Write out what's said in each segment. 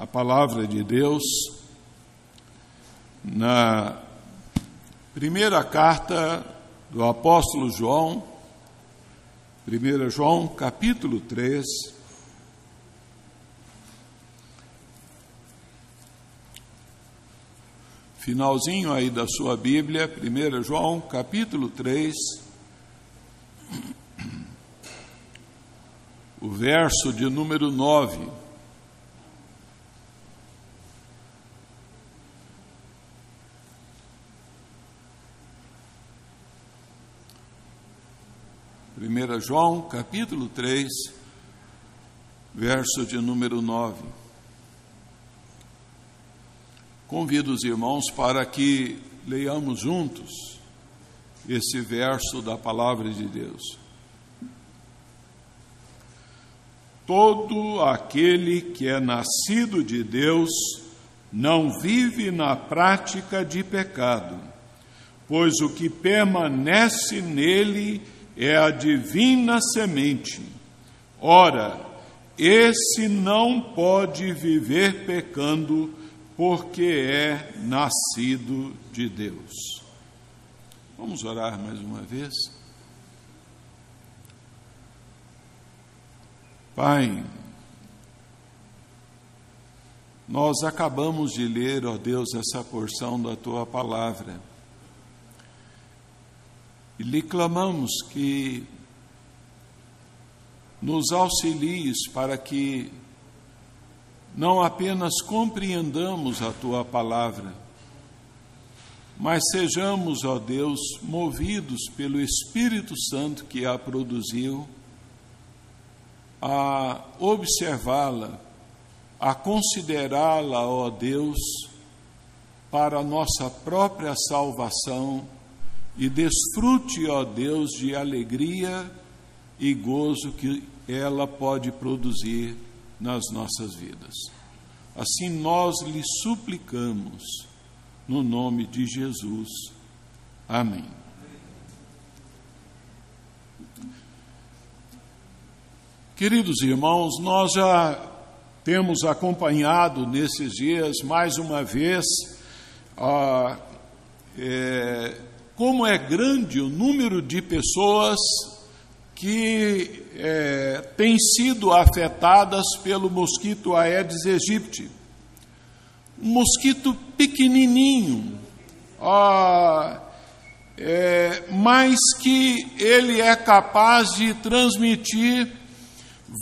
a palavra de Deus na primeira carta do apóstolo João, 1 João, capítulo 3. Finalzinho aí da sua Bíblia, 1 João, capítulo 3. O verso de número 9. 1 João, capítulo 3, verso de número 9. Convido os irmãos para que leiamos juntos esse verso da palavra de Deus. Todo aquele que é nascido de Deus não vive na prática de pecado, pois o que permanece nele é a divina semente. Ora, esse não pode viver pecando, porque é nascido de Deus. Vamos orar mais uma vez? Pai, nós acabamos de ler, ó Deus, essa porção da tua palavra. E lhe clamamos que nos auxilies para que não apenas compreendamos a tua palavra, mas sejamos, ó Deus, movidos pelo Espírito Santo que a produziu, a observá-la, a considerá-la, ó Deus, para a nossa própria salvação e desfrute, ó Deus, de alegria e gozo que ela pode produzir nas nossas vidas. Assim nós lhe suplicamos, no nome de Jesus. Amém. Queridos irmãos, nós já temos acompanhado nesses dias, mais uma vez, a, é, como é grande o número de pessoas que é, têm sido afetadas pelo mosquito Aedes aegypti. Um mosquito pequenininho, ah, é, mas que ele é capaz de transmitir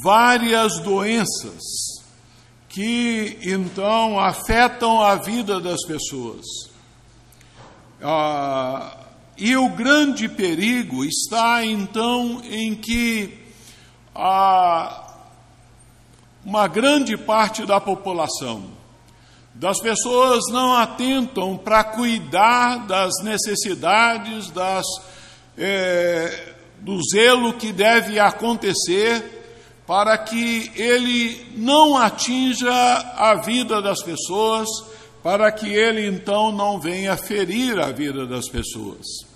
várias doenças que então afetam a vida das pessoas. Ah, e o grande perigo está então em que a, uma grande parte da população, das pessoas não atentam para cuidar das necessidades, das, é, do zelo que deve acontecer para que ele não atinja a vida das pessoas, para que ele então não venha ferir a vida das pessoas.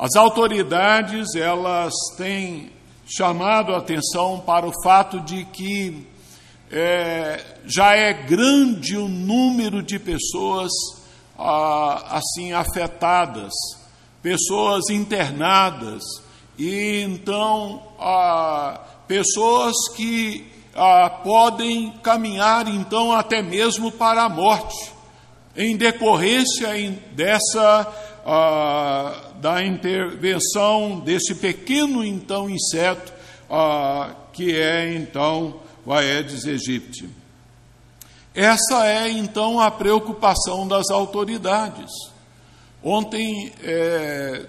As autoridades, elas têm chamado a atenção para o fato de que é, já é grande o número de pessoas ah, assim afetadas, pessoas internadas, e então ah, pessoas que ah, podem caminhar então até mesmo para a morte, em decorrência dessa ah, da intervenção desse pequeno então inseto ah, que é então o Aedes aegypti. Essa é então a preocupação das autoridades. Ontem é,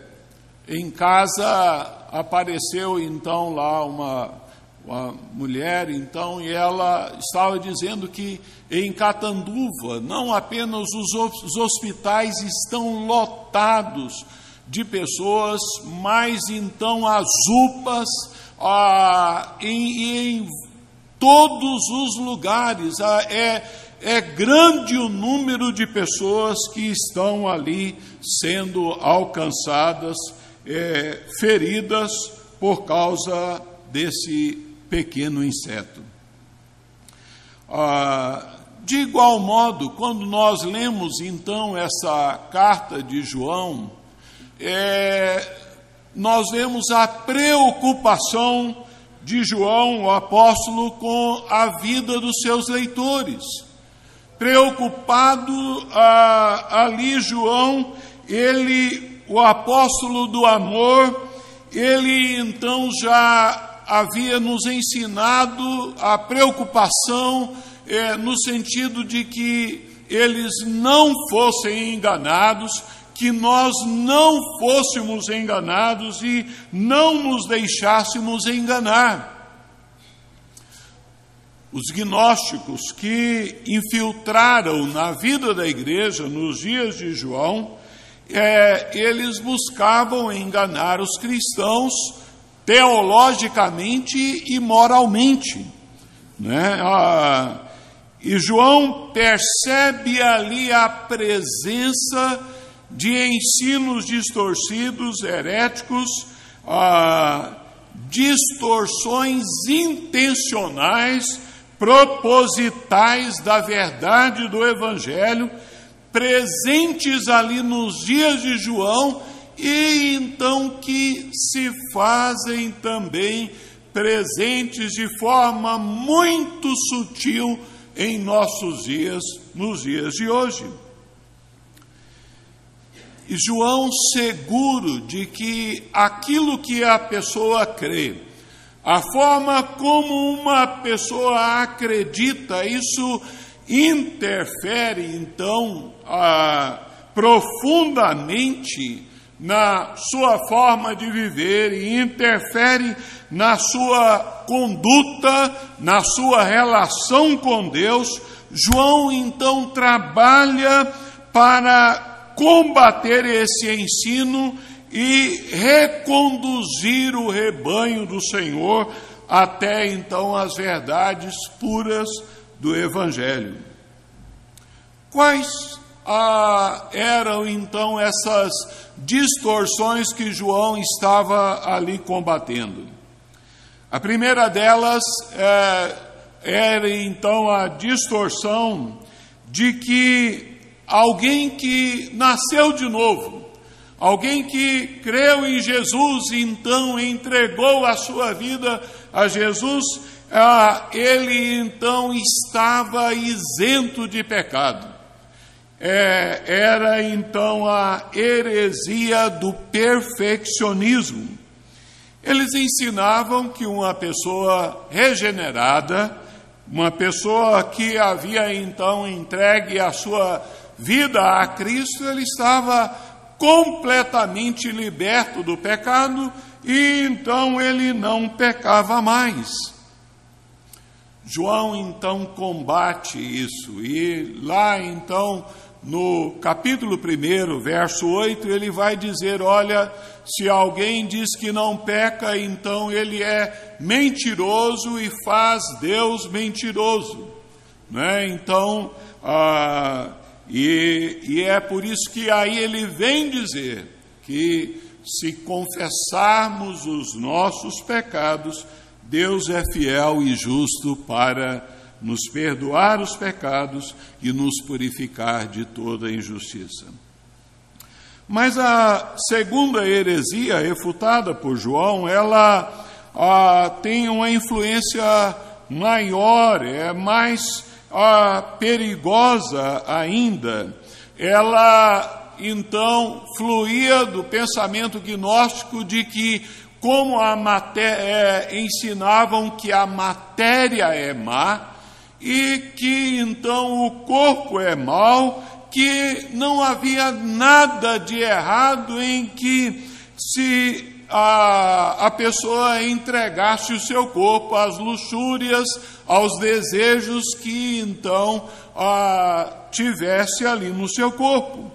em casa apareceu então lá uma uma mulher, então, e ela estava dizendo que em Catanduva, não apenas os hospitais estão lotados de pessoas, mas então as UPAs ah, em, em todos os lugares. Ah, é, é grande o número de pessoas que estão ali sendo alcançadas, é, feridas por causa desse pequeno inseto. Ah, de igual modo, quando nós lemos então essa carta de João, é, nós vemos a preocupação de João, o apóstolo, com a vida dos seus leitores. Preocupado ah, ali, João, ele, o apóstolo do amor, ele então já havia nos ensinado a preocupação é, no sentido de que eles não fossem enganados, que nós não fôssemos enganados e não nos deixássemos enganar. Os gnósticos que infiltraram na vida da igreja nos dias de João, é, eles buscavam enganar os cristãos teologicamente e moralmente. Né? Ah, e João percebe ali a presença de ensinos distorcidos, heréticos, ah, distorções intencionais, propositais da verdade do Evangelho, presentes ali nos dias de João e então que se fazem também presentes de forma muito sutil em nossos dias, nos dias de hoje. E João, seguro de que aquilo que a pessoa crê, a forma como uma pessoa acredita, isso interfere então ah, profundamente na sua forma de viver e interfere na sua conduta, na sua relação com Deus. João então trabalha para combater esse ensino e reconduzir o rebanho do Senhor até então as verdades puras do Evangelho. Quais ah, eram então essas distorções que João estava ali combatendo. A primeira delas é, era então a distorção de que alguém que nasceu de novo, alguém que creu em Jesus e então entregou a sua vida a Jesus, ah, ele então estava isento de pecado é, era então a heresia do perfeccionismo. Eles ensinavam que uma pessoa regenerada, uma pessoa que havia então entregue a sua vida a Cristo, ele estava completamente liberto do pecado e então ele não pecava mais. João então combate isso e lá então no capítulo 1, verso 8, ele vai dizer: Olha, se alguém diz que não peca, então ele é mentiroso e faz Deus mentiroso. Né? Então, ah, e, e é por isso que aí ele vem dizer que se confessarmos os nossos pecados, Deus é fiel e justo para nos perdoar os pecados e nos purificar de toda injustiça. Mas a segunda heresia refutada por João, ela ah, tem uma influência maior, é mais ah, perigosa ainda. Ela então fluía do pensamento gnóstico de que como a é, ensinavam que a matéria é má, e que então o corpo é mau, que não havia nada de errado em que se a, a pessoa entregasse o seu corpo às luxúrias, aos desejos que então a, tivesse ali no seu corpo.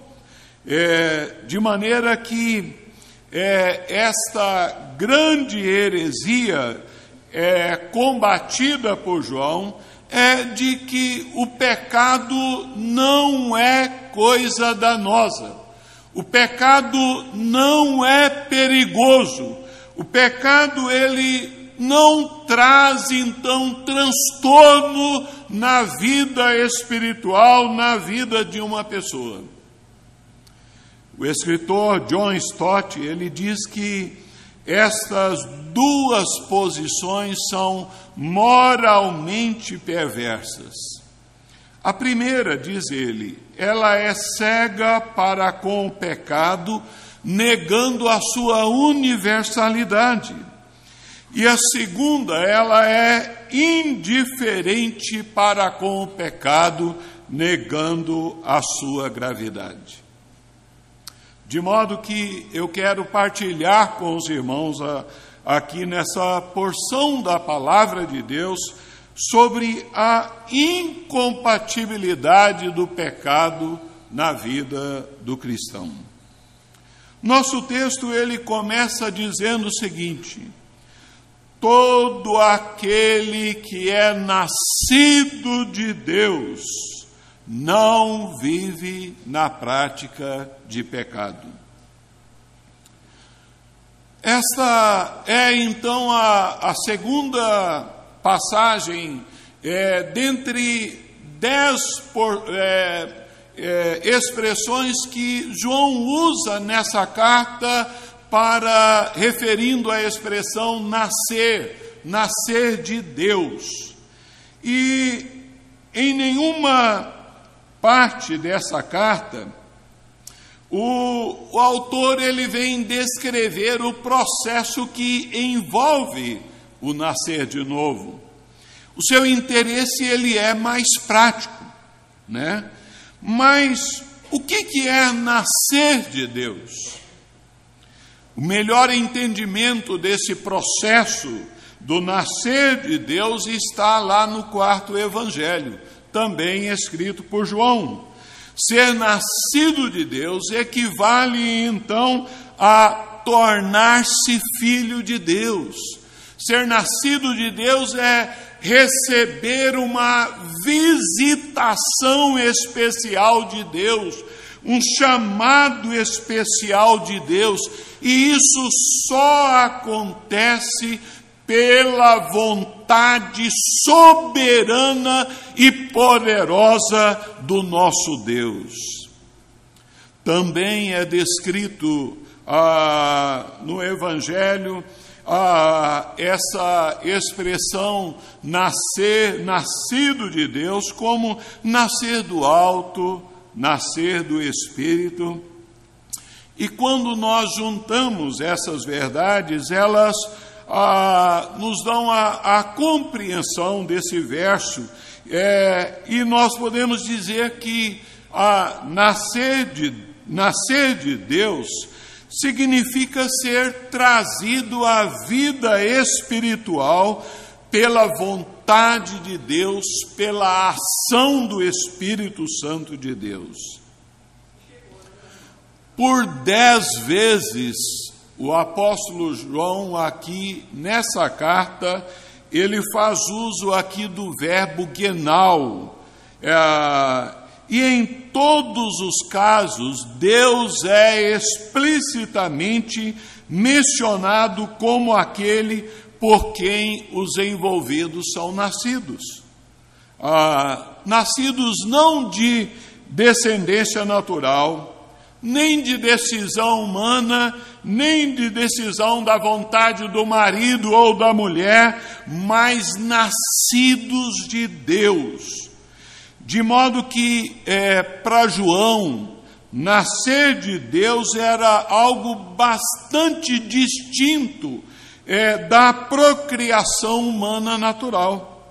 É, de maneira que é, esta grande heresia é combatida por João é de que o pecado não é coisa danosa. O pecado não é perigoso. O pecado ele não traz então transtorno na vida espiritual, na vida de uma pessoa. O escritor John Stott, ele diz que estas duas posições são moralmente perversas. A primeira, diz ele, ela é cega para com o pecado, negando a sua universalidade. E a segunda, ela é indiferente para com o pecado, negando a sua gravidade. De modo que eu quero partilhar com os irmãos a, aqui nessa porção da palavra de Deus sobre a incompatibilidade do pecado na vida do cristão. Nosso texto ele começa dizendo o seguinte: todo aquele que é nascido de Deus não vive na prática de pecado. Esta é então a, a segunda passagem é, dentre dez por, é, é, expressões que João usa nessa carta para referindo a expressão nascer, nascer de Deus. E em nenhuma parte dessa carta, o, o, autor ele vem descrever o processo que envolve o nascer de novo. O seu interesse ele é mais prático, né? Mas o que, que é nascer de Deus? O melhor entendimento desse processo do nascer de Deus está lá no quarto evangelho, também escrito por João. Ser nascido de Deus equivale então a tornar-se filho de Deus. Ser nascido de Deus é receber uma visitação especial de Deus, um chamado especial de Deus, e isso só acontece pela vontade soberana e poderosa do nosso Deus. Também é descrito ah, no Evangelho ah, essa expressão nascer, nascido de Deus, como nascer do alto, nascer do Espírito. E quando nós juntamos essas verdades, elas ah, nos dão a, a, compreensão desse verso, é, e nós podemos dizer que a nascer de, nascer de Deus significa ser trazido à vida espiritual pela vontade de Deus, pela ação do Espírito Santo de Deus. Por dez vezes o apóstolo João, aqui nessa carta, ele faz uso aqui do verbo genal. É, e em todos os casos, Deus é explicitamente mencionado como aquele por quem os envolvidos são nascidos. Ah, nascidos não de descendência natural, nem de decisão humana, nem de decisão da vontade do marido ou da mulher, mas nascidos de Deus. De modo que, é, para João, nascer de Deus era algo bastante distinto é, da procriação humana natural.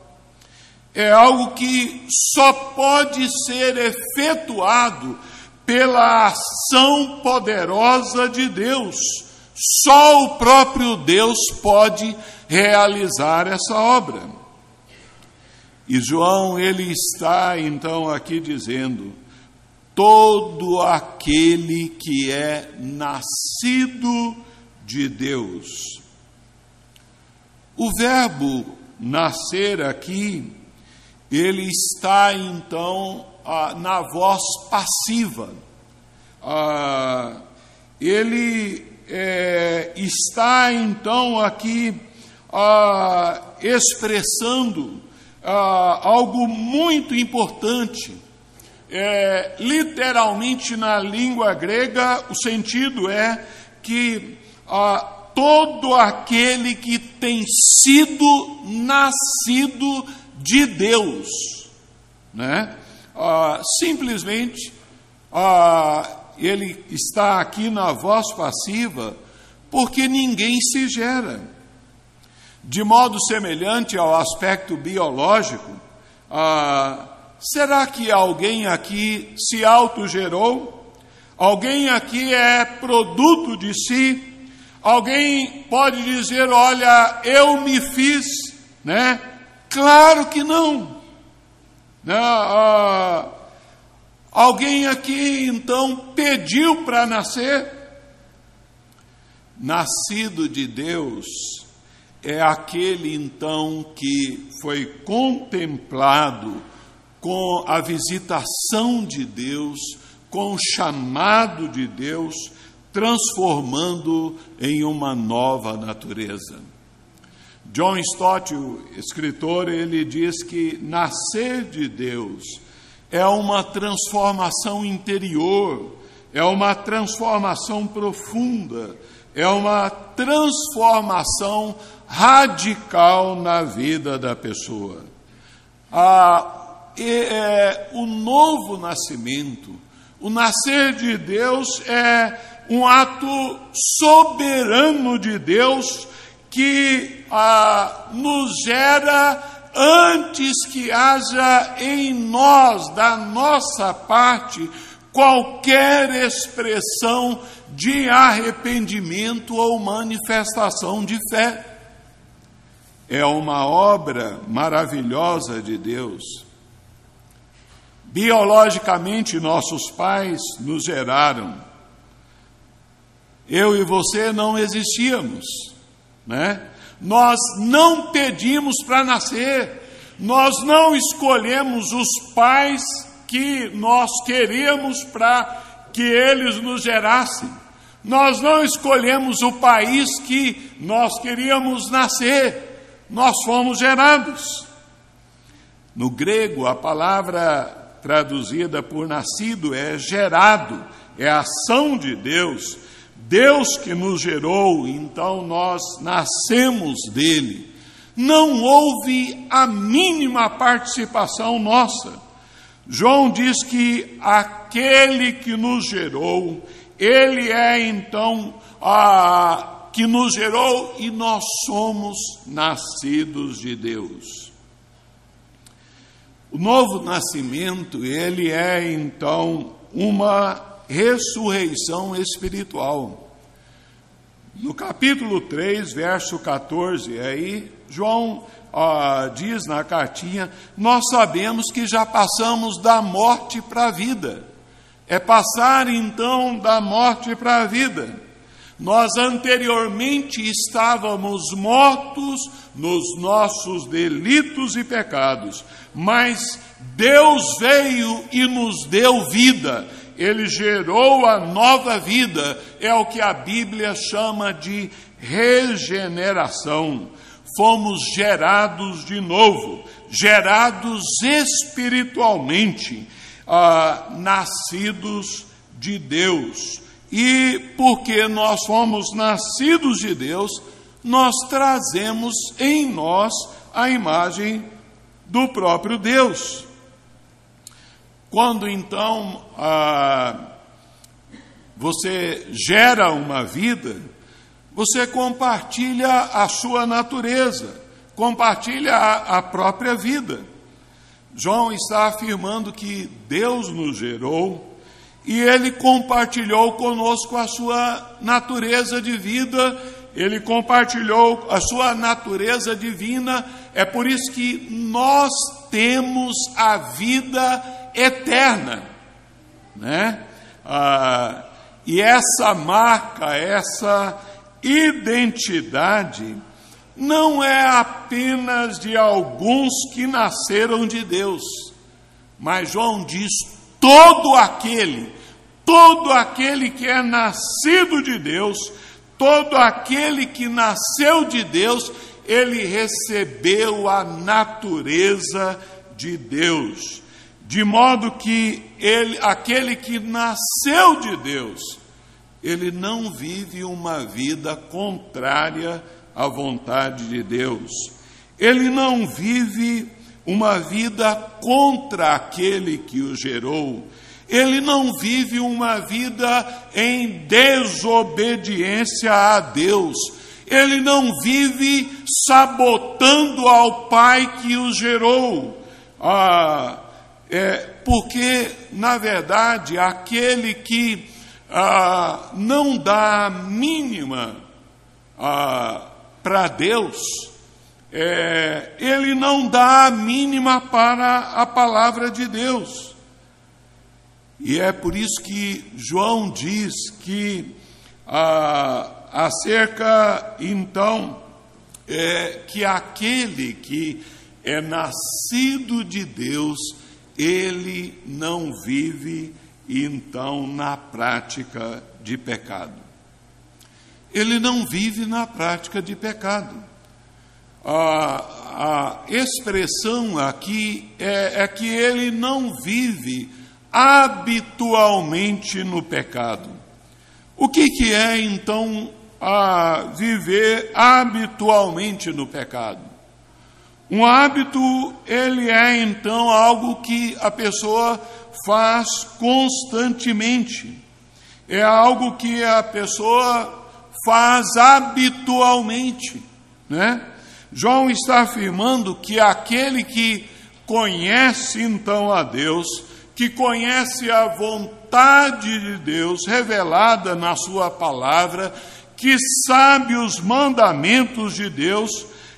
É algo que só pode ser efetuado pela ação poderosa de Deus. Só o próprio Deus pode realizar essa obra. E João, ele está então aqui dizendo: todo aquele que é nascido de Deus. O verbo nascer aqui, ele está então na voz passiva. Ah, ele é, está então aqui ah, expressando ah, algo muito importante. É, literalmente na língua grega, o sentido é que ah, todo aquele que tem sido nascido de Deus, né? Ah, simplesmente ah, ele está aqui na voz passiva porque ninguém se gera. De modo semelhante ao aspecto biológico, ah, será que alguém aqui se autogerou? Alguém aqui é produto de si? Alguém pode dizer, olha, eu me fiz, né? Claro que não. não ah, alguém aqui então pediu para nascer? Nascido de Deus é aquele então que foi contemplado com a visitação de Deus, com o chamado de Deus transformando em uma nova natureza. John Stott, o escritor, ele diz que nascer de Deus é uma transformação interior, é uma transformação profunda, é uma transformação radical na vida da pessoa. Ah, é, o novo nascimento, o nascer de Deus é um ato soberano de Deus que ah, nos gera antes que haja em nós, da nossa parte, qualquer expressão de arrependimento ou manifestação de fé. É uma obra maravilhosa de Deus. Biologicamente, nossos pais nos geraram eu e você não existíamos, né? Nós não pedimos para nascer, nós não escolhemos os pais que nós queríamos para que eles nos gerassem. Nós não escolhemos o país que nós queríamos nascer, nós fomos gerados. No grego, a palavra traduzida por nascido é gerado, é ação de Deus Deus que nos gerou, então nós nascemos dele. Não houve a mínima participação nossa. João diz que aquele que nos gerou, ele é então a que nos gerou e nós somos nascidos de Deus. O novo nascimento, ele é então uma ressurreição espiritual. No capítulo 3, verso 14, aí João ah, diz na cartinha: Nós sabemos que já passamos da morte para a vida. É passar então da morte para a vida. Nós anteriormente estávamos mortos nos nossos delitos e pecados, mas Deus veio e nos deu vida ele gerou a nova vida, é o que a Bíblia chama de regeneração. Fomos gerados de novo, gerados espiritualmente, ah, nascidos de Deus. E porque nós fomos nascidos de Deus, nós trazemos em nós a imagem do próprio Deus. Quando então ah, você gera uma vida, você compartilha a sua natureza, compartilha a, a própria vida. João está afirmando que Deus nos gerou e ele compartilhou conosco a sua natureza de vida, ele compartilhou a sua natureza divina, é por isso que nós temos a vida eterna, né? Ah, e essa marca, essa identidade, não é apenas de alguns que nasceram de Deus, mas João diz: todo aquele, todo aquele que é nascido de Deus, todo aquele que nasceu de Deus, ele recebeu a natureza de Deus, de modo que ele, aquele que nasceu de Deus, ele não vive uma vida contrária à vontade de Deus. Ele não vive uma vida contra aquele que o gerou. Ele não vive uma vida em desobediência a Deus. Ele não vive sabotando ao Pai que o gerou. Ah, é, porque, na verdade, aquele que ah, não dá a mínima ah, para Deus, é, ele não dá a mínima para a palavra de Deus. E é por isso que João diz que ah, acerca então é, que aquele que é nascido de Deus, ele não vive então na prática de pecado. Ele não vive na prática de pecado. A, a expressão aqui é, é que ele não vive habitualmente no pecado. O que, que é então a viver habitualmente no pecado? Um hábito, ele é então algo que a pessoa faz constantemente. É algo que a pessoa faz habitualmente, né? João está afirmando que aquele que conhece então a Deus, que conhece a vontade de Deus revelada na Sua palavra, que sabe os mandamentos de Deus,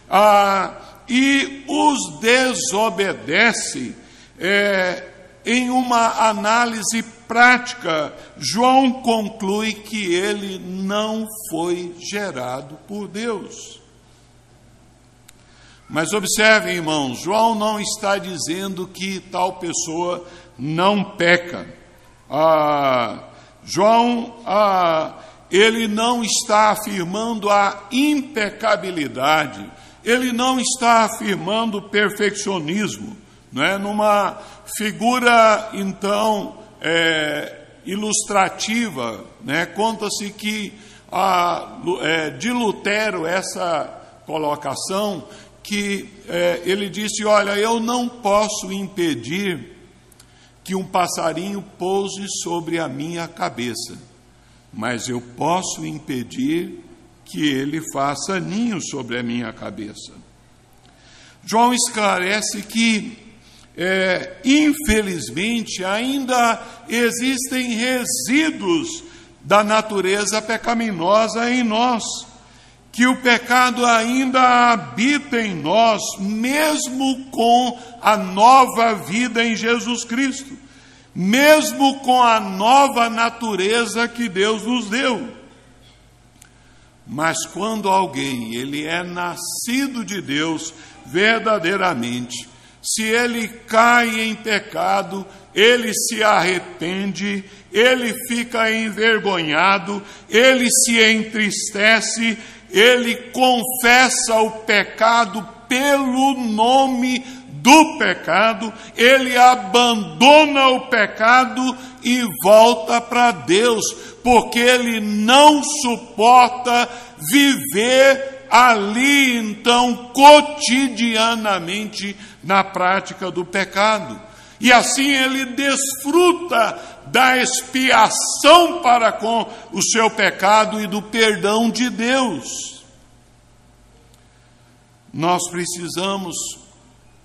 ah, e os desobedece é, em uma análise prática, João conclui que ele não foi gerado por Deus. Mas observem, irmãos, João não está dizendo que tal pessoa não peca. Ah, João, ah, ele não está afirmando a impecabilidade ele não está afirmando perfeccionismo, não é? numa figura, então, é, ilustrativa, né? conta-se que a, é, de Lutero essa colocação, que é, ele disse: Olha, eu não posso impedir que um passarinho pouse sobre a minha cabeça, mas eu posso impedir que ele faça ninho sobre a minha cabeça. João esclarece que, é, infelizmente, ainda existem resíduos da natureza pecaminosa em nós, que o pecado ainda habita em nós, mesmo com a nova vida em Jesus Cristo, mesmo com a nova natureza que Deus nos deu. Mas quando alguém ele é nascido de Deus verdadeiramente, se ele cai em pecado, ele se arrepende, ele fica envergonhado, ele se entristece, ele confessa o pecado pelo nome do pecado, ele abandona o pecado e volta para Deus, porque ele não suporta viver ali, então, cotidianamente, na prática do pecado. E assim ele desfruta da expiação para com o seu pecado e do perdão de Deus. Nós precisamos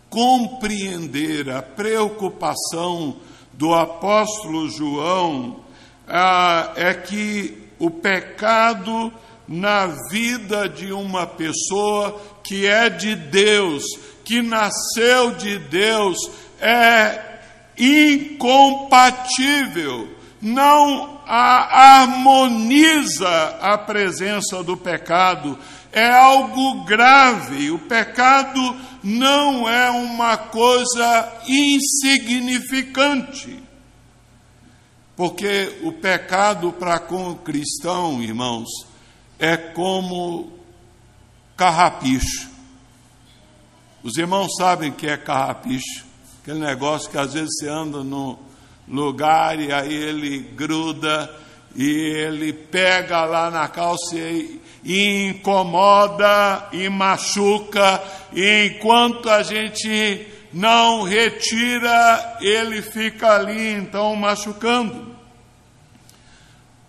compreender a preocupação do apóstolo João ah, é que o pecado na vida de uma pessoa que é de Deus, que nasceu de Deus, é incompatível, não harmoniza a presença do pecado, é algo grave. O pecado não é uma coisa insignificante. Porque o pecado para com o cristão, irmãos, é como carrapicho. Os irmãos sabem que é carrapicho, aquele negócio que às vezes você anda no lugar e aí ele gruda e ele pega lá na calça e, e incomoda e machuca, e enquanto a gente não retira, ele fica ali então machucando.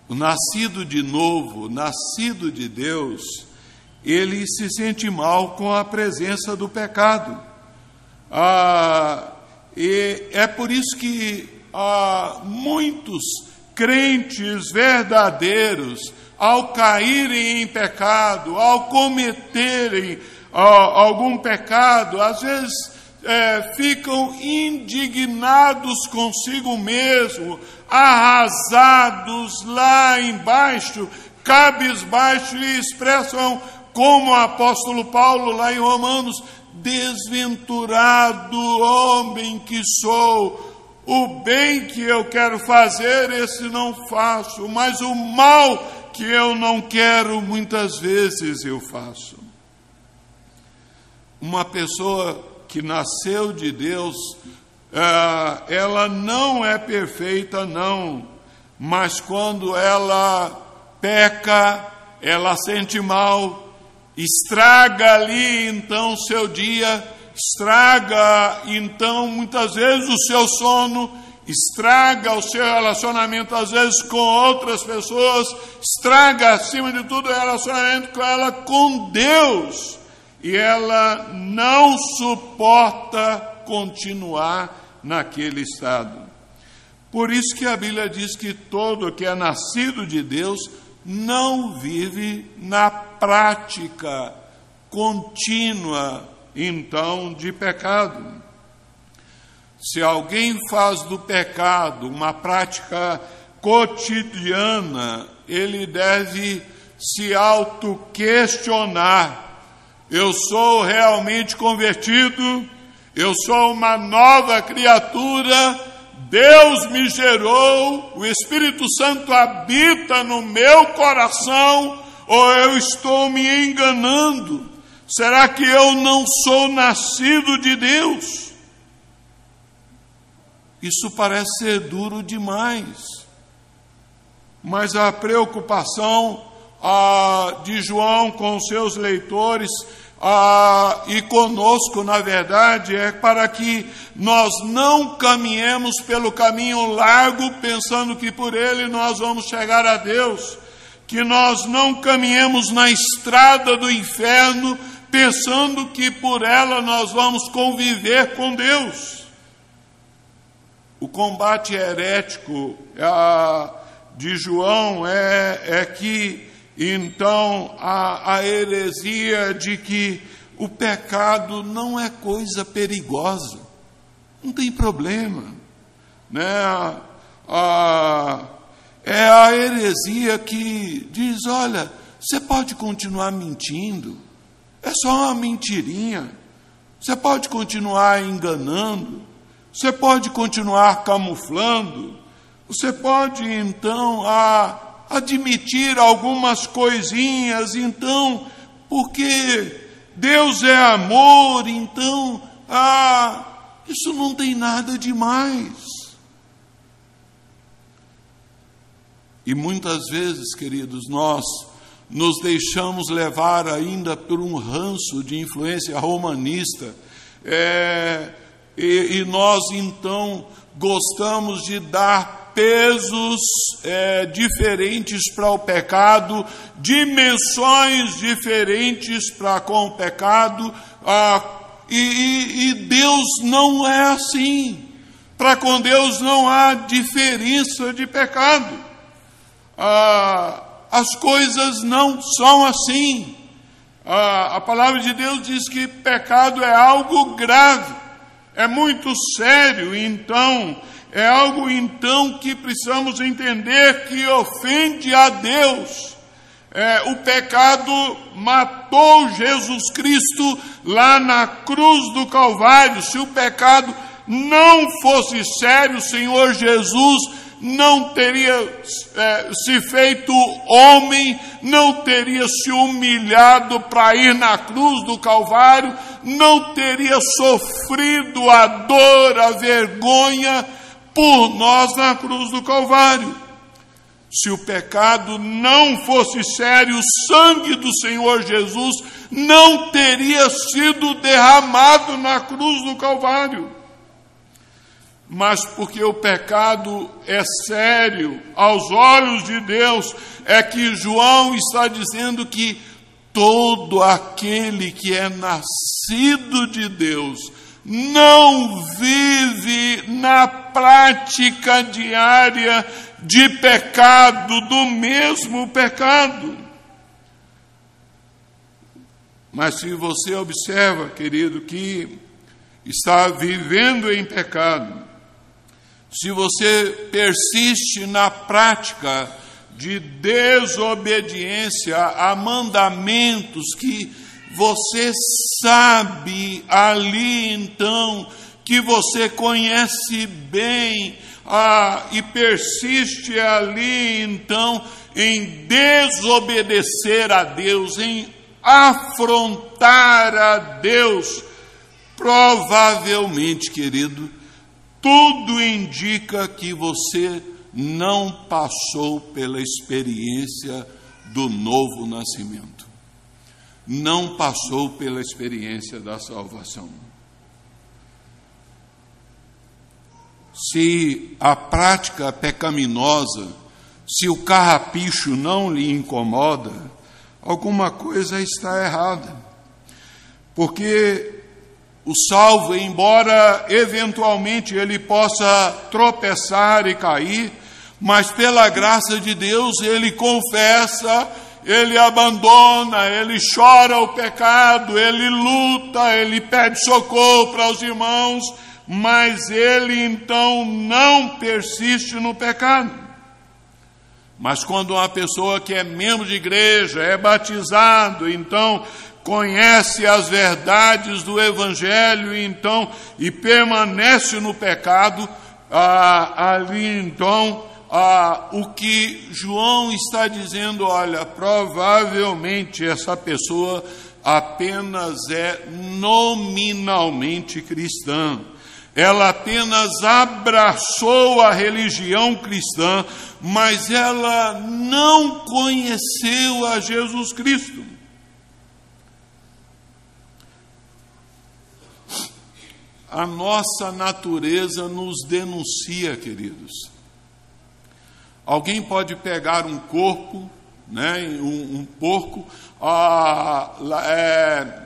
O nascido de novo, nascido de Deus, ele se sente mal com a presença do pecado. Ah, e é por isso que ah, muitos crentes verdadeiros, ao caírem em pecado, ao cometerem ah, algum pecado, às vezes é, ficam indignados consigo mesmo, arrasados lá embaixo, cabisbaixo e expressam como o apóstolo Paulo lá em Romanos, desventurado homem que sou, o bem que eu quero fazer, esse não faço, mas o mal que eu não quero, muitas vezes eu faço. Uma pessoa que nasceu de Deus, é, ela não é perfeita, não, mas quando ela peca, ela sente mal, estraga ali então seu dia, estraga então muitas vezes o seu sono, estraga o seu relacionamento às vezes com outras pessoas, estraga acima de tudo o relacionamento com ela com Deus. E ela não suporta continuar naquele estado. Por isso que a Bíblia diz que todo que é nascido de Deus não vive na prática contínua, então, de pecado. Se alguém faz do pecado uma prática cotidiana, ele deve se auto-questionar: eu sou realmente convertido? Eu sou uma nova criatura? Deus me gerou, o Espírito Santo habita no meu coração, ou eu estou me enganando? Será que eu não sou nascido de Deus? Isso parece ser duro demais, mas a preocupação ah, de João com seus leitores ah, e conosco, na verdade, é para que nós não caminhemos pelo caminho largo pensando que por ele nós vamos chegar a Deus, que nós não caminhemos na estrada do inferno pensando que por ela nós vamos conviver com Deus. O combate herético ah, de João é, é que então, a, a heresia de que o pecado não é coisa perigosa, não tem problema. Né? A, é a heresia que diz: olha, você pode continuar mentindo, é só uma mentirinha, você pode continuar enganando, você pode continuar camuflando, você pode então a, admitir algumas coisinhas, então, porque Deus é amor, então, ah, isso não tem nada demais. E muitas vezes, queridos, nós nos deixamos levar ainda por um ranço de influência romanista, é, e, e nós então gostamos de dar pesos é, diferentes para o pecado, dimensões diferentes para com o pecado, ah, e, e Deus não é assim. Para com Deus não há diferença de pecado. Ah, as coisas não são assim. Ah, a palavra de Deus diz que pecado é algo grave, é muito sério, então é algo então que precisamos entender que ofende a Deus. É, o pecado matou Jesus Cristo lá na cruz do Calvário. Se o pecado não fosse sério, o Senhor Jesus não teria é, se feito homem, não teria se humilhado para ir na cruz do Calvário, não teria sofrido a dor, a vergonha por nós na cruz do Calvário. Se o pecado não fosse sério, o sangue do Senhor Jesus não teria sido derramado na cruz do Calvário. Mas porque o pecado é sério aos olhos de Deus, é que João está dizendo que todo aquele que é nascido de Deus não vive na prática diária de pecado, do mesmo pecado. Mas se você observa, querido, que está vivendo em pecado, se você persiste na prática de desobediência a mandamentos que você sabe ali então que você conhece bem ah, e persiste ali então em desobedecer a Deus, em afrontar a Deus, provavelmente, querido, tudo indica que você não passou pela experiência do novo nascimento, não passou pela experiência da salvação. se a prática pecaminosa, se o carrapicho não lhe incomoda, alguma coisa está errada. Porque o salvo, embora eventualmente ele possa tropeçar e cair, mas pela graça de Deus ele confessa, ele abandona, ele chora o pecado, ele luta, ele pede socorro para os irmãos mas ele então não persiste no pecado. Mas quando uma pessoa que é membro de igreja, é batizado, então conhece as verdades do Evangelho, então, e permanece no pecado, ah, ali então, ah, o que João está dizendo, olha, provavelmente essa pessoa apenas é nominalmente cristã ela apenas abraçou a religião cristã, mas ela não conheceu a Jesus Cristo. A nossa natureza nos denuncia, queridos. Alguém pode pegar um corpo, né, um, um porco, é,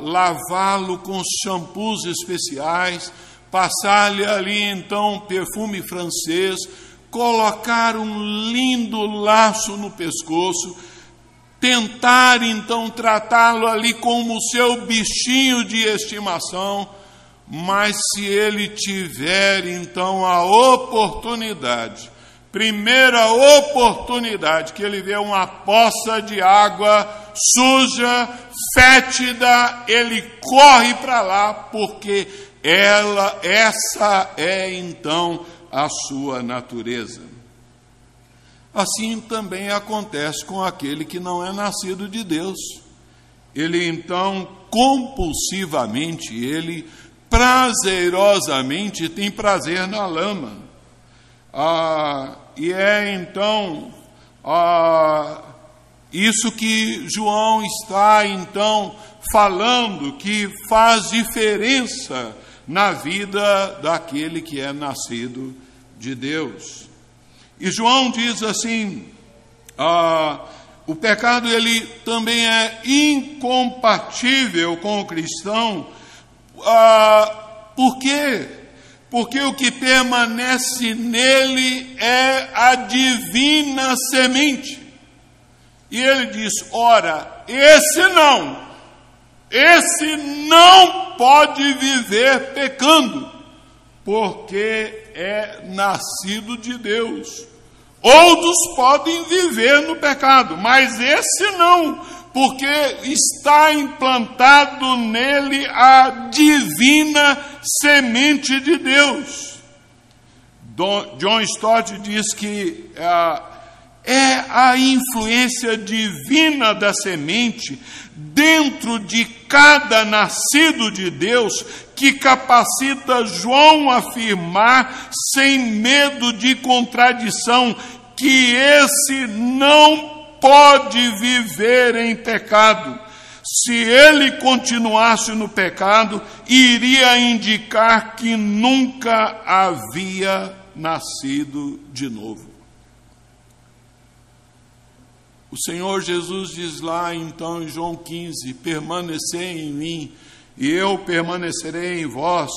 lavá-lo com shampoos especiais, passar-lhe ali então perfume francês, colocar um lindo laço no pescoço, tentar então tratá-lo ali como seu bichinho de estimação, mas se ele tiver então a oportunidade primeira oportunidade que ele vê uma poça de água suja, fétida, ele corre para lá, porque ela, essa é então a sua natureza. Assim também acontece com aquele que não é nascido de Deus. Ele então compulsivamente, ele prazerosamente tem prazer na lama. Ah, e é então ah, isso que João está então falando que faz diferença na vida daquele que é nascido de Deus. E João diz assim: ah, o pecado ele também é incompatível com o cristão. Ah, por quê? porque o que permanece nele é a divina semente. E ele diz: ora, esse não, esse não pode viver pecando, porque é nascido de Deus. Outros podem viver no pecado, mas esse não, porque está implantado nele a divina semente de Deus. John Stott diz que ah, é a influência divina da semente dentro de cada nascido de Deus que capacita João a afirmar, sem medo de contradição, que esse não pode viver em pecado. Se ele continuasse no pecado, iria indicar que nunca havia nascido de novo. O Senhor Jesus diz lá então em João 15: permanecei em mim e eu permanecerei em vós.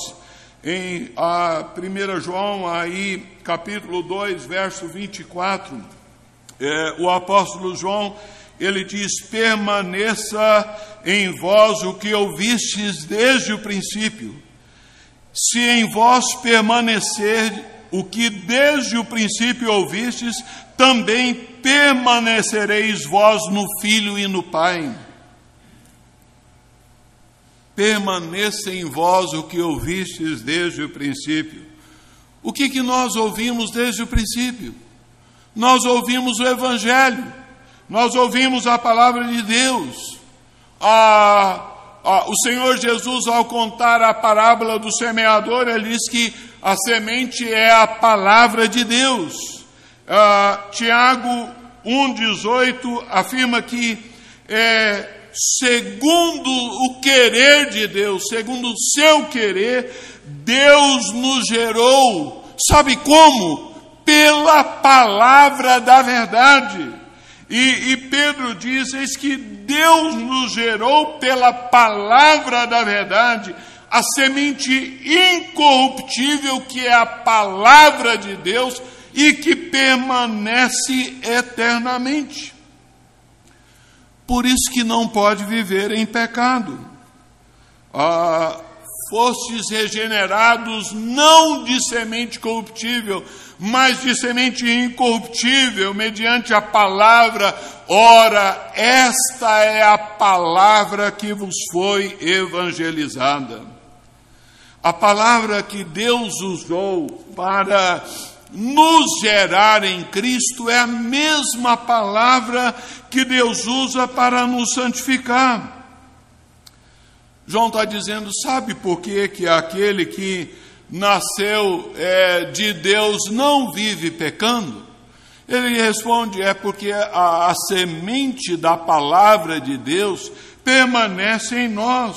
Em a 1 João, aí, capítulo 2, verso 24, é, o apóstolo João, ele diz: permaneça em vós o que ouvistes desde o princípio. Se em vós permanecer o que desde o princípio ouvistes, também permanecereis vós no Filho e no Pai permaneça em vós o que ouvistes desde o princípio. O que, que nós ouvimos desde o princípio? Nós ouvimos o Evangelho, nós ouvimos a palavra de Deus. O Senhor Jesus, ao contar a parábola do semeador, ele diz que a semente é a palavra de Deus. Ah, Tiago 1,18 afirma que é, segundo o querer de Deus, segundo o seu querer, Deus nos gerou, sabe como? Pela palavra da verdade. E, e Pedro diz: eis que Deus nos gerou pela palavra da verdade, a semente incorruptível que é a palavra de Deus e que permanece eternamente por isso que não pode viver em pecado. Ah, fostes regenerados não de semente corruptível, mas de semente incorruptível, mediante a palavra. Ora, esta é a palavra que vos foi evangelizada. A palavra que Deus usou para nos gerar em Cristo é a mesma palavra que Deus usa para nos santificar. João está dizendo, sabe por que, que aquele que nasceu é, de Deus não vive pecando? Ele responde, é porque a, a semente da palavra de Deus permanece em nós.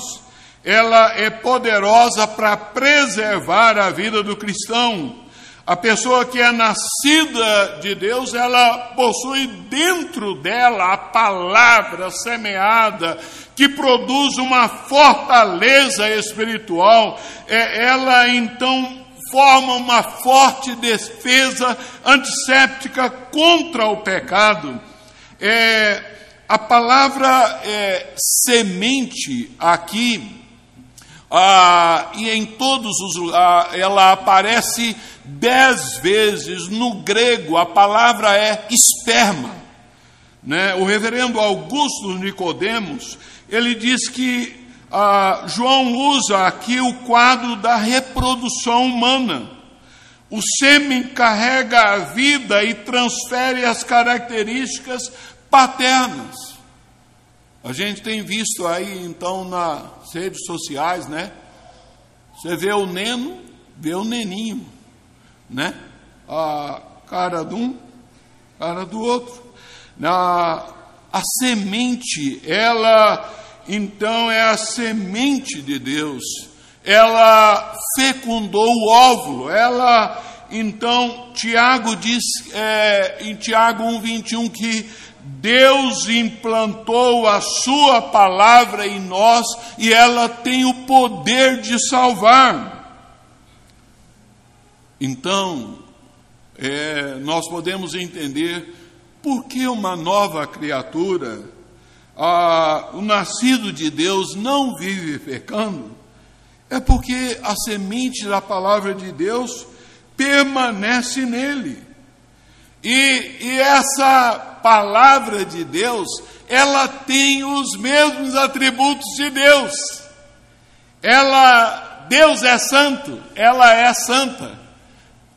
Ela é poderosa para preservar a vida do cristão a pessoa que é nascida de Deus, ela possui dentro dela a palavra semeada, que produz uma fortaleza espiritual. É, ela então forma uma forte defesa antisséptica contra o pecado. É, a palavra é, semente aqui, ah, e em todos os ah, ela aparece dez vezes no grego, a palavra é esperma. Né? O reverendo Augusto Nicodemos, ele diz que ah, João usa aqui o quadro da reprodução humana. O sêmen carrega a vida e transfere as características paternas. A gente tem visto aí, então, nas redes sociais, né? Você vê o neno, vê o neninho, né? A cara de um, cara do outro. Na, a semente, ela, então, é a semente de Deus. Ela fecundou o óvulo, ela, então, Tiago diz é, em Tiago 1,21 que Deus implantou a Sua palavra em nós e ela tem o poder de salvar. Então, é, nós podemos entender por que uma nova criatura, a, o nascido de Deus, não vive pecando. É porque a semente da palavra de Deus permanece nele. E, e essa palavra de Deus, ela tem os mesmos atributos de Deus. Ela Deus é santo, ela é santa.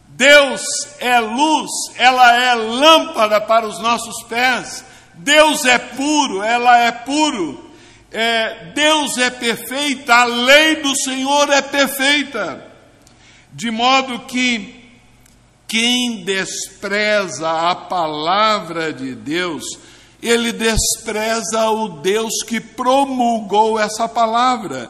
Deus é luz, ela é lâmpada para os nossos pés. Deus é puro, ela é puro. É, Deus é perfeita, a lei do Senhor é perfeita. De modo que quem despreza a palavra de Deus, ele despreza o Deus que promulgou essa palavra.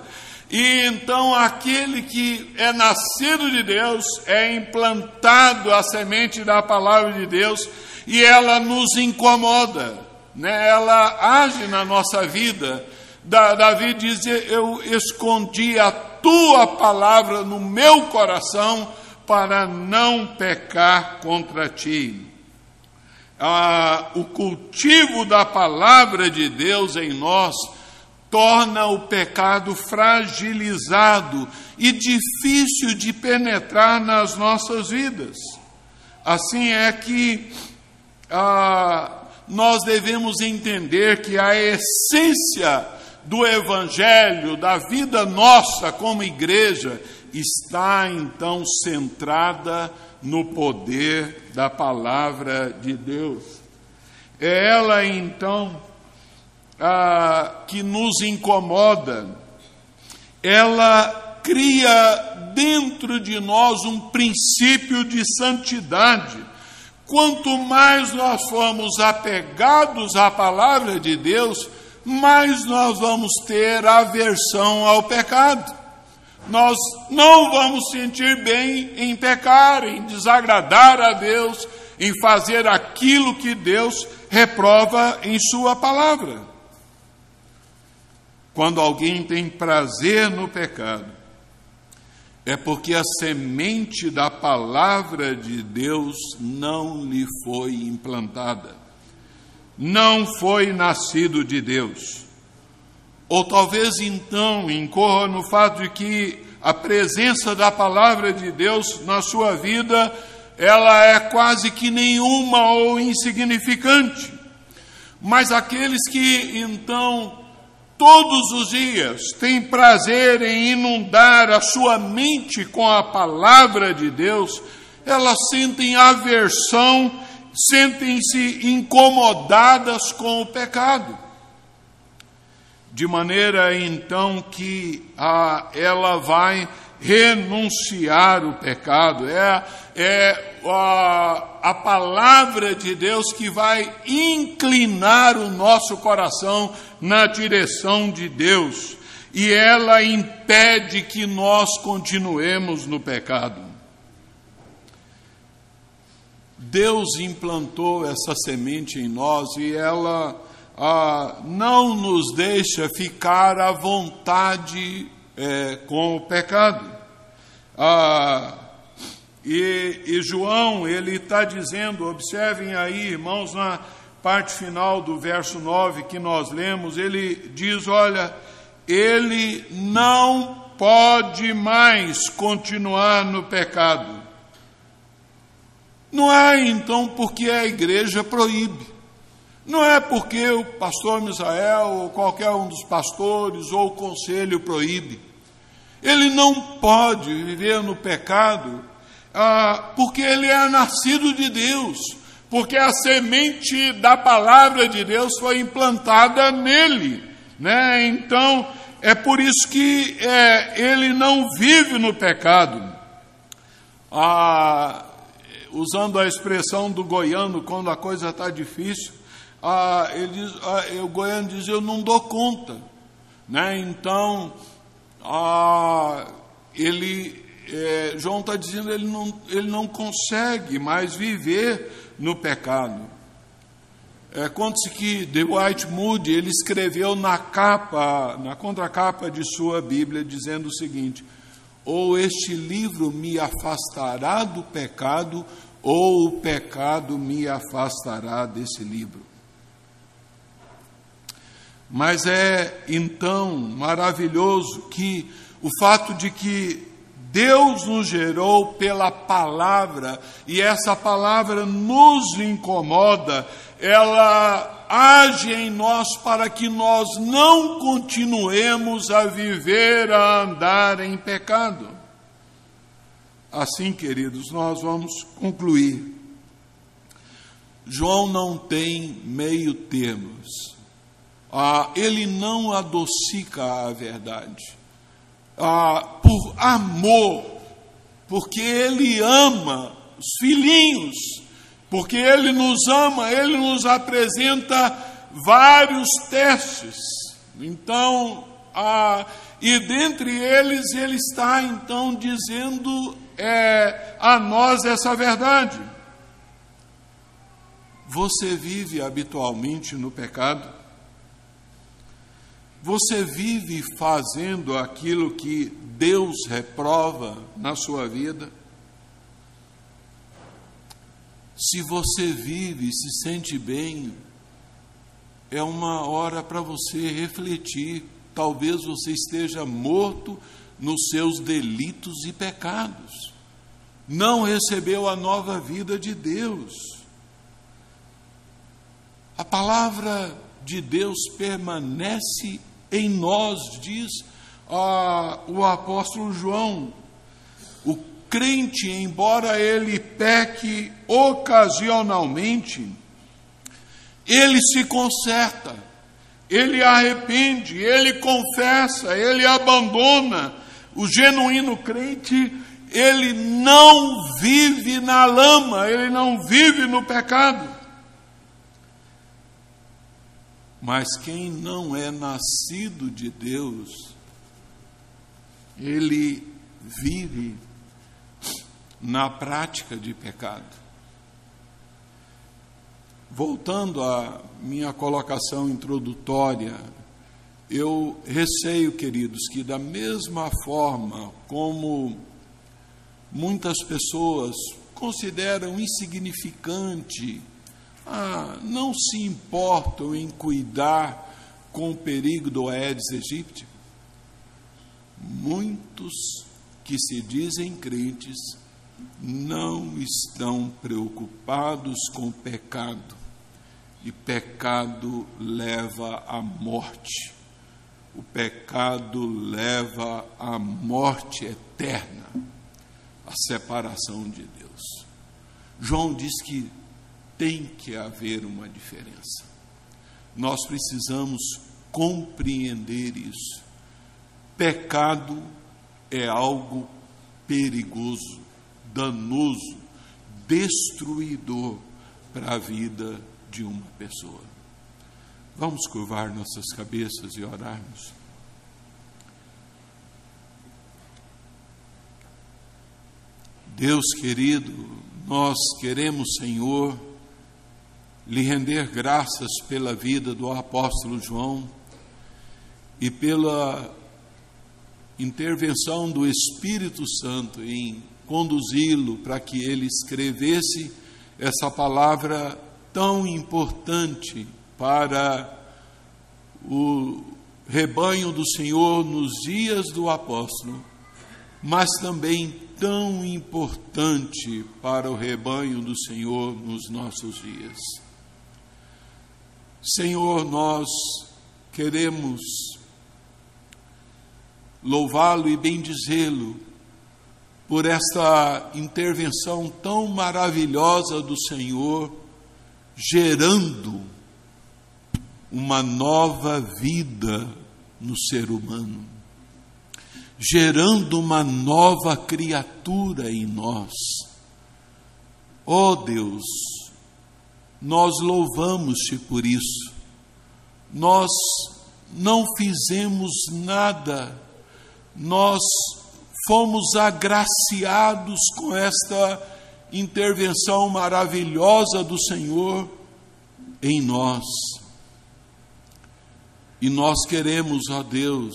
E então aquele que é nascido de Deus é implantado a semente da palavra de Deus e ela nos incomoda, né? ela age na nossa vida. Davi diz: Eu escondi a tua palavra no meu coração para não pecar contra ti. Ah, o cultivo da palavra de Deus em nós torna o pecado fragilizado e difícil de penetrar nas nossas vidas. Assim é que ah, nós devemos entender que a essência do Evangelho, da vida nossa como igreja, está então centrada no poder da palavra de Deus. É ela então ah, que nos incomoda, ela cria dentro de nós um princípio de santidade. Quanto mais nós formos apegados à palavra de Deus, mais nós vamos ter aversão ao pecado. Nós não vamos sentir bem em pecar, em desagradar a Deus, em fazer aquilo que Deus reprova em Sua palavra. Quando alguém tem prazer no pecado, é porque a semente da palavra de Deus não lhe foi implantada, não foi nascido de Deus. Ou talvez então incorra no fato de que a presença da palavra de Deus na sua vida, ela é quase que nenhuma ou insignificante. Mas aqueles que então todos os dias têm prazer em inundar a sua mente com a palavra de Deus, elas sentem aversão, sentem-se incomodadas com o pecado. De maneira então que ela vai renunciar o pecado. É, é a, a palavra de Deus que vai inclinar o nosso coração na direção de Deus. E ela impede que nós continuemos no pecado. Deus implantou essa semente em nós e ela ah, não nos deixa ficar à vontade é, com o pecado. Ah, e, e João, ele está dizendo, observem aí, irmãos, na parte final do verso 9 que nós lemos, ele diz: olha, ele não pode mais continuar no pecado. Não é então porque a igreja proíbe. Não é porque o pastor Misael, ou qualquer um dos pastores, ou o conselho proíbe. Ele não pode viver no pecado ah, porque ele é nascido de Deus, porque a semente da palavra de Deus foi implantada nele. Né? Então, é por isso que é, ele não vive no pecado. Ah, usando a expressão do goiano, quando a coisa está difícil, ah, ah, o goiano diz, eu não dou conta. Né? Então, ah, ele, é, João está dizendo, ele não, ele não consegue mais viver no pecado. É, Conta-se que The White Moody, ele escreveu na capa, na contracapa de sua Bíblia, dizendo o seguinte, ou este livro me afastará do pecado, ou o pecado me afastará desse livro. Mas é então maravilhoso que o fato de que Deus nos gerou pela palavra e essa palavra nos incomoda, ela age em nós para que nós não continuemos a viver, a andar em pecado. Assim, queridos, nós vamos concluir. João não tem meio termos. Ah, ele não adocica a verdade. Ah, por amor, porque ele ama os filhinhos, porque ele nos ama, ele nos apresenta vários testes. Então, ah, e dentre eles, ele está então dizendo é, a nós essa verdade. Você vive habitualmente no pecado? Você vive fazendo aquilo que Deus reprova na sua vida? Se você vive e se sente bem, é uma hora para você refletir. Talvez você esteja morto nos seus delitos e pecados. Não recebeu a nova vida de Deus. A palavra de Deus permanece em nós, diz ah, o apóstolo João. O crente, embora ele peque ocasionalmente, ele se conserta, ele arrepende, ele confessa, ele abandona. O genuíno crente, ele não vive na lama, ele não vive no pecado. Mas quem não é nascido de Deus, ele vive na prática de pecado. Voltando à minha colocação introdutória, eu receio, queridos, que da mesma forma como muitas pessoas consideram insignificante ah, não se importam em cuidar com o perigo do Aedes aegypti? Muitos que se dizem crentes não estão preocupados com o pecado, e pecado leva à morte. O pecado leva à morte eterna, a separação de Deus. João diz que tem que haver uma diferença. Nós precisamos compreender isso. Pecado é algo perigoso, danoso, destruidor para a vida de uma pessoa. Vamos curvar nossas cabeças e orarmos. Deus querido, nós queremos, Senhor, lhe render graças pela vida do apóstolo João e pela intervenção do Espírito Santo em conduzi-lo para que ele escrevesse essa palavra tão importante para o rebanho do Senhor nos dias do apóstolo, mas também tão importante para o rebanho do Senhor nos nossos dias. Senhor, nós queremos louvá-lo e bendizê-lo por esta intervenção tão maravilhosa do Senhor, gerando uma nova vida no ser humano, gerando uma nova criatura em nós. Ó oh Deus, nós louvamos-te por isso. Nós não fizemos nada, nós fomos agraciados com esta intervenção maravilhosa do Senhor em nós. E nós queremos, ó Deus,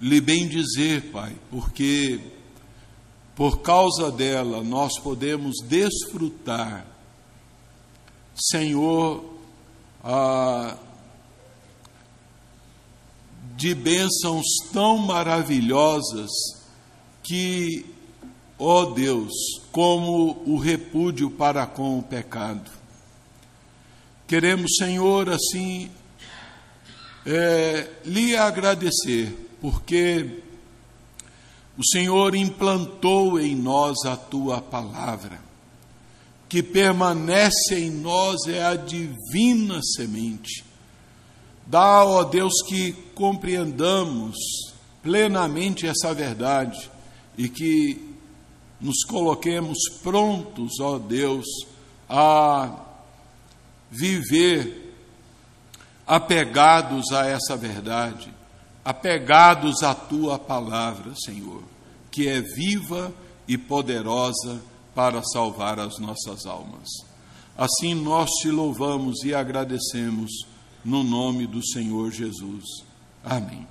lhe bem dizer, Pai, porque por causa dela nós podemos desfrutar Senhor, ah, de bênçãos tão maravilhosas que, ó Deus, como o repúdio para com o pecado. Queremos, Senhor, assim, é, lhe agradecer, porque o Senhor implantou em nós a tua palavra, que permanece em nós é a divina semente. Dá, ó Deus, que compreendamos plenamente essa verdade e que nos coloquemos prontos, ó Deus, a viver apegados a essa verdade, apegados à tua palavra, Senhor, que é viva e poderosa para salvar as nossas almas. Assim nós te louvamos e agradecemos no nome do Senhor Jesus. Amém.